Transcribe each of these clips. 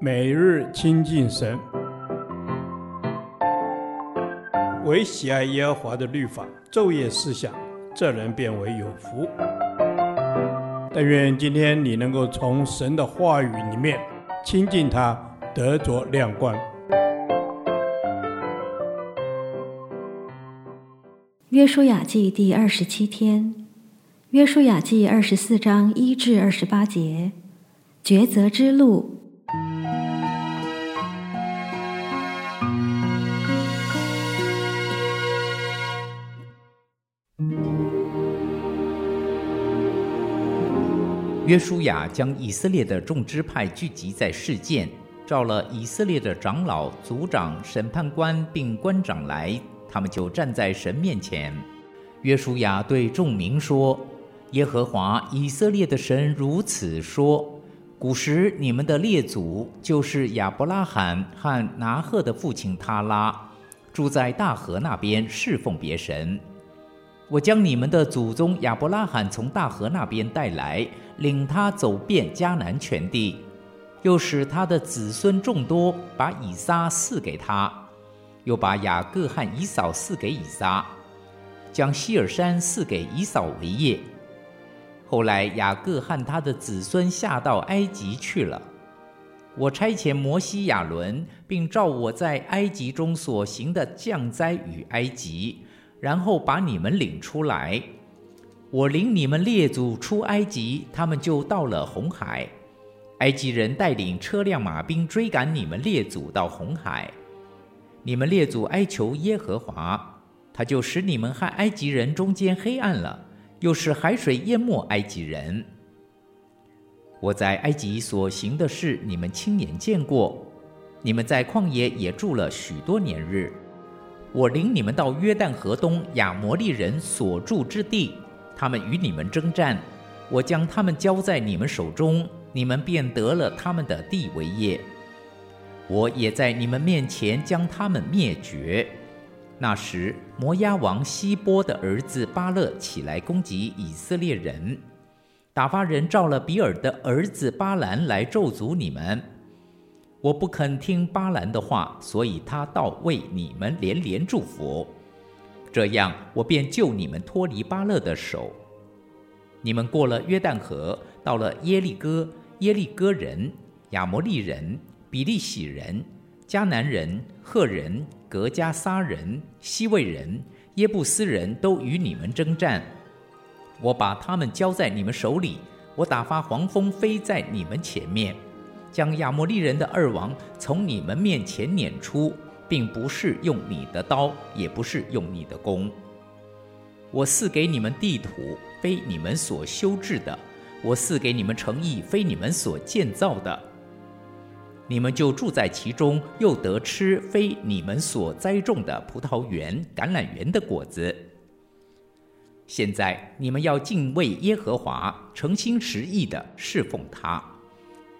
每日亲近神，唯喜爱耶和华的律法，昼夜思想，这人便为有福。但愿今天你能够从神的话语里面亲近他，得着亮光。约书亚记第二十七天，约书亚记二十四章一至二十八节，抉择之路。约书亚将以色列的众支派聚集在示剑，召了以色列的长老、族长、审判官并官长来，他们就站在神面前。约书亚对众民说：“耶和华以色列的神如此说：古时你们的列祖，就是亚伯拉罕和拿鹤的父亲他拉，住在大河那边侍奉别神。”我将你们的祖宗亚伯拉罕从大河那边带来，领他走遍迦南全地，又使他的子孙众多，把以撒赐给他，又把雅各和以扫赐给以撒，将希尔山赐给以扫为业。后来雅各和他的子孙下到埃及去了。我差遣摩西、亚伦，并照我在埃及中所行的降灾与埃及。然后把你们领出来，我领你们列祖出埃及，他们就到了红海。埃及人带领车辆马兵追赶你们列祖到红海，你们列祖哀求耶和华，他就使你们和埃及人中间黑暗了，又使海水淹没埃及人。我在埃及所行的事，你们亲眼见过，你们在旷野也住了许多年日。我领你们到约旦河东亚摩利人所住之地，他们与你们征战，我将他们交在你们手中，你们便得了他们的地为业。我也在你们面前将他们灭绝。那时，摩押王西波的儿子巴勒起来攻击以色列人，打发人召了比尔的儿子巴兰来咒诅你们。我不肯听巴兰的话，所以他倒为你们连连祝福。这样，我便救你们脱离巴勒的手。你们过了约旦河，到了耶利哥，耶利哥人、亚摩利人、比利洗人、迦南人、赫人、格加撒人、希未人、耶布斯人都与你们争战。我把他们交在你们手里，我打发黄蜂飞在你们前面。将亚摩利人的二王从你们面前撵出，并不是用你的刀，也不是用你的弓。我赐给你们地土，非你们所修治的；我赐给你们诚意，非你们所建造的。你们就住在其中，又得吃非你们所栽种的葡萄园、橄榄园的果子。现在你们要敬畏耶和华，诚心实意地侍奉他。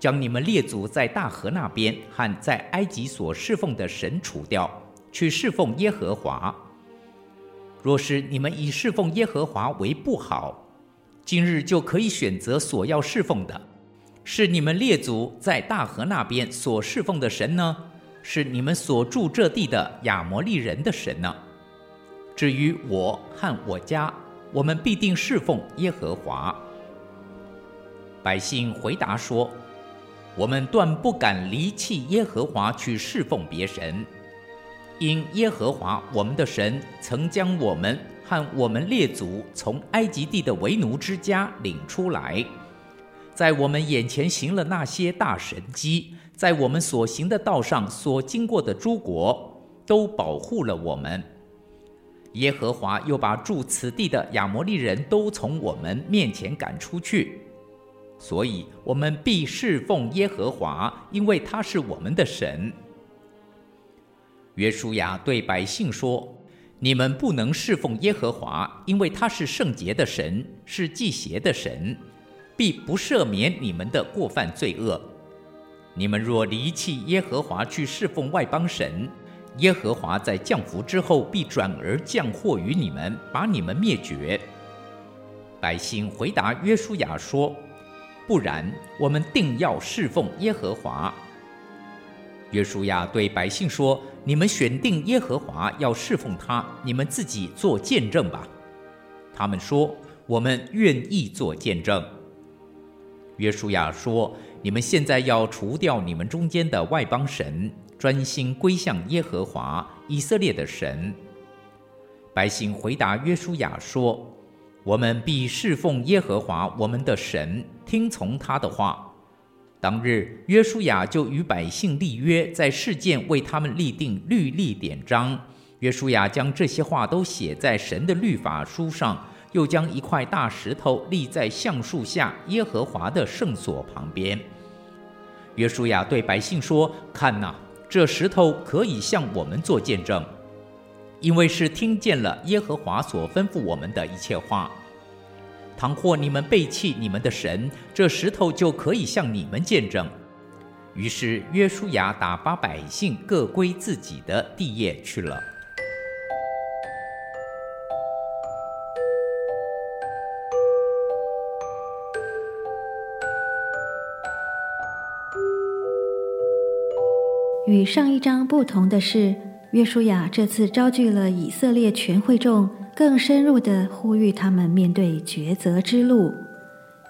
将你们列祖在大河那边和在埃及所侍奉的神除掉，去侍奉耶和华。若是你们以侍奉耶和华为不好，今日就可以选择所要侍奉的，是你们列祖在大河那边所侍奉的神呢，是你们所住这地的亚摩利人的神呢？至于我和我家，我们必定侍奉耶和华。百姓回答说。我们断不敢离弃耶和华去侍奉别神，因耶和华我们的神曾将我们和我们列祖从埃及地的为奴之家领出来，在我们眼前行了那些大神迹，在我们所行的道上所经过的诸国，都保护了我们。耶和华又把住此地的亚摩利人都从我们面前赶出去。所以，我们必侍奉耶和华，因为他是我们的神。约书亚对百姓说：“你们不能侍奉耶和华，因为他是圣洁的神，是忌邪的神，必不赦免你们的过犯罪恶。你们若离弃耶和华去侍奉外邦神，耶和华在降福之后必转而降祸于你们，把你们灭绝。”百姓回答约书亚说。不然，我们定要侍奉耶和华。约书亚对百姓说：“你们选定耶和华要侍奉他，你们自己做见证吧。”他们说：“我们愿意做见证。”约书亚说：“你们现在要除掉你们中间的外邦神，专心归向耶和华以色列的神。”百姓回答约书亚说：“我们必侍奉耶和华我们的神，听从他的话。”当日，约书亚就与百姓立约，在事件为他们立定律例典章。约书亚将这些话都写在神的律法书上，又将一块大石头立在橡树下耶和华的圣所旁边。约书亚对百姓说：“看哪，这石头可以向我们做见证，因为是听见了耶和华所吩咐我们的一切话。”倘或你们背弃你们的神，这石头就可以向你们见证。于是约书亚打发百姓各归自己的地业去了。与上一章不同的是，约书亚这次召集了以色列全会众。更深入地呼吁他们面对抉择之路，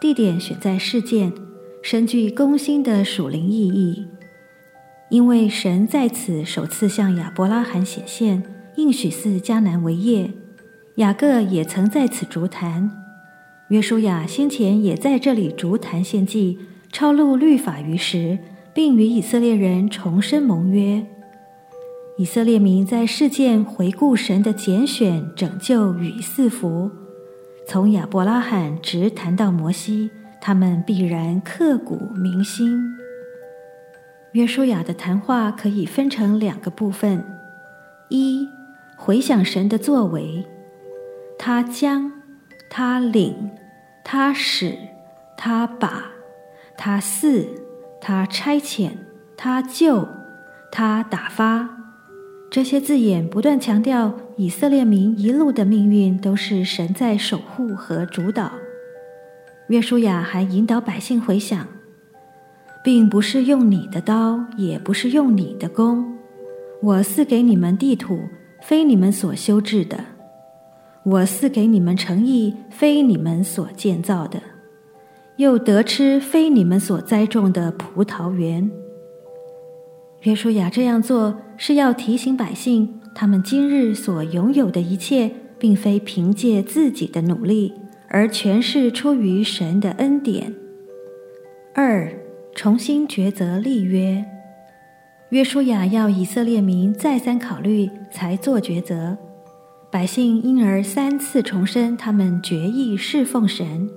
地点选在事件，深具攻心的属灵意义。因为神在此首次向亚伯拉罕显现，应许赐迦南为业；雅各也曾在此筑坛，约书亚先前也在这里筑坛献祭，抄录律法于石，并与以色列人重申盟约。以色列民在事件回顾神的拣选、拯救与赐福，从亚伯拉罕直谈到摩西，他们必然刻骨铭心。约书亚的谈话可以分成两个部分：一、回想神的作为，他将，他领，他使，他把，他赐，他差遣，他救，他打发。这些字眼不断强调，以色列民一路的命运都是神在守护和主导。约书亚还引导百姓回想，并不是用你的刀，也不是用你的弓，我赐给你们地土，非你们所修治的；我赐给你们诚意，非你们所建造的；又得吃非你们所栽种的葡萄园。约书亚这样做是要提醒百姓，他们今日所拥有的一切，并非凭借自己的努力，而全是出于神的恩典。二、重新抉择立约。约书亚要以色列民再三考虑，才做抉择。百姓因而三次重申他们决意侍奉神。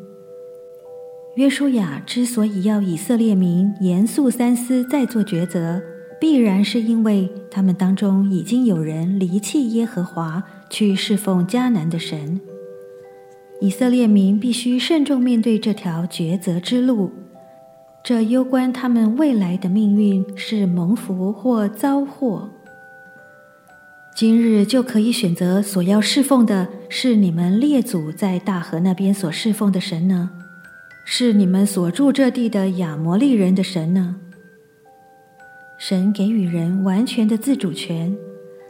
约书亚之所以要以色列民严肃三思，再做抉择。必然是因为他们当中已经有人离弃耶和华，去侍奉迦南的神。以色列民必须慎重面对这条抉择之路，这攸关他们未来的命运，是蒙福或遭祸。今日就可以选择所要侍奉的是你们列祖在大河那边所侍奉的神呢，是你们所住这地的亚摩利人的神呢？神给予人完全的自主权，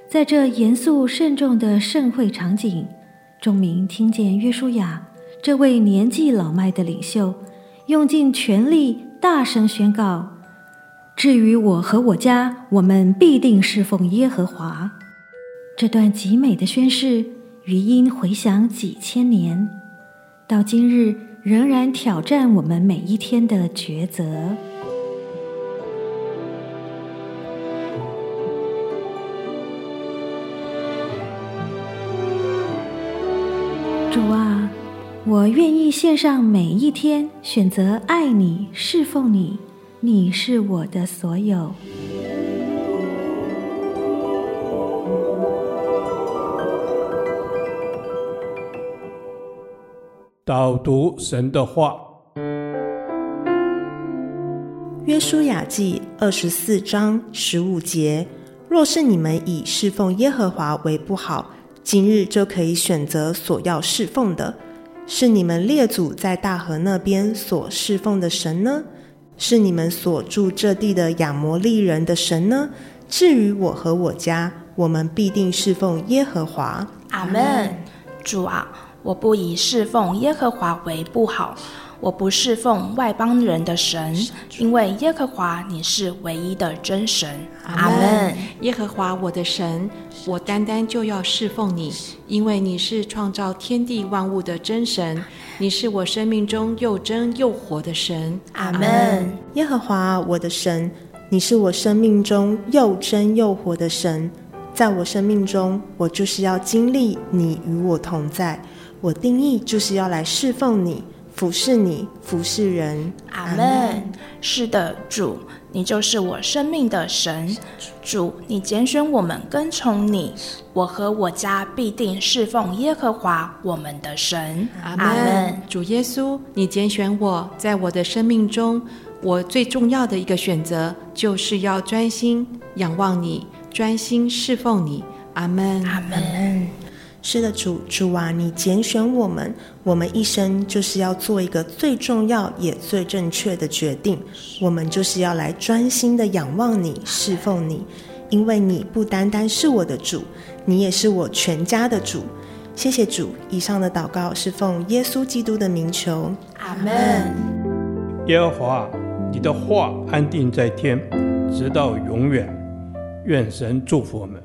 在这严肃慎重的盛会场景，众民听见约书亚这位年纪老迈的领袖，用尽全力大声宣告：“至于我和我家，我们必定侍奉耶和华。”这段极美的宣誓，余音回响几千年，到今日仍然挑战我们每一天的抉择。我愿意献上每一天，选择爱你、侍奉你。你是我的所有。导读神的话，约书亚记二十四章十五节：若是你们以侍奉耶和华为不好。今日就可以选择所要侍奉的，是你们列祖在大河那边所侍奉的神呢，是你们所住这地的亚摩利人的神呢？至于我和我家，我们必定侍奉耶和华。阿门。主啊，我不以侍奉耶和华为不好。我不侍奉外邦人的神，因为耶和华你是唯一的真神。阿门。耶和华我的神，我单单就要侍奉你，因为你是创造天地万物的真神，你是我生命中又真又活的神。阿门。耶和华我的神，你是我生命中又真又活的神，在我生命中，我就是要经历你与我同在，我定义就是要来侍奉你。服侍你，服侍人。阿门。是的，主，你就是我生命的神。主，你拣选我们跟从你，我和我家必定侍奉耶和华我们的神。阿门。主耶稣，你拣选我在我的生命中，我最重要的一个选择就是要专心仰望你，专心侍奉你。阿门。阿门。是的，主，主啊，你拣选我们，我们一生就是要做一个最重要也最正确的决定。我们就是要来专心的仰望你，侍奉你，因为你不单单是我的主，你也是我全家的主。谢谢主，以上的祷告是奉耶稣基督的名求，阿门。耶和华，你的话安定在天，直到永远。愿神祝福我们。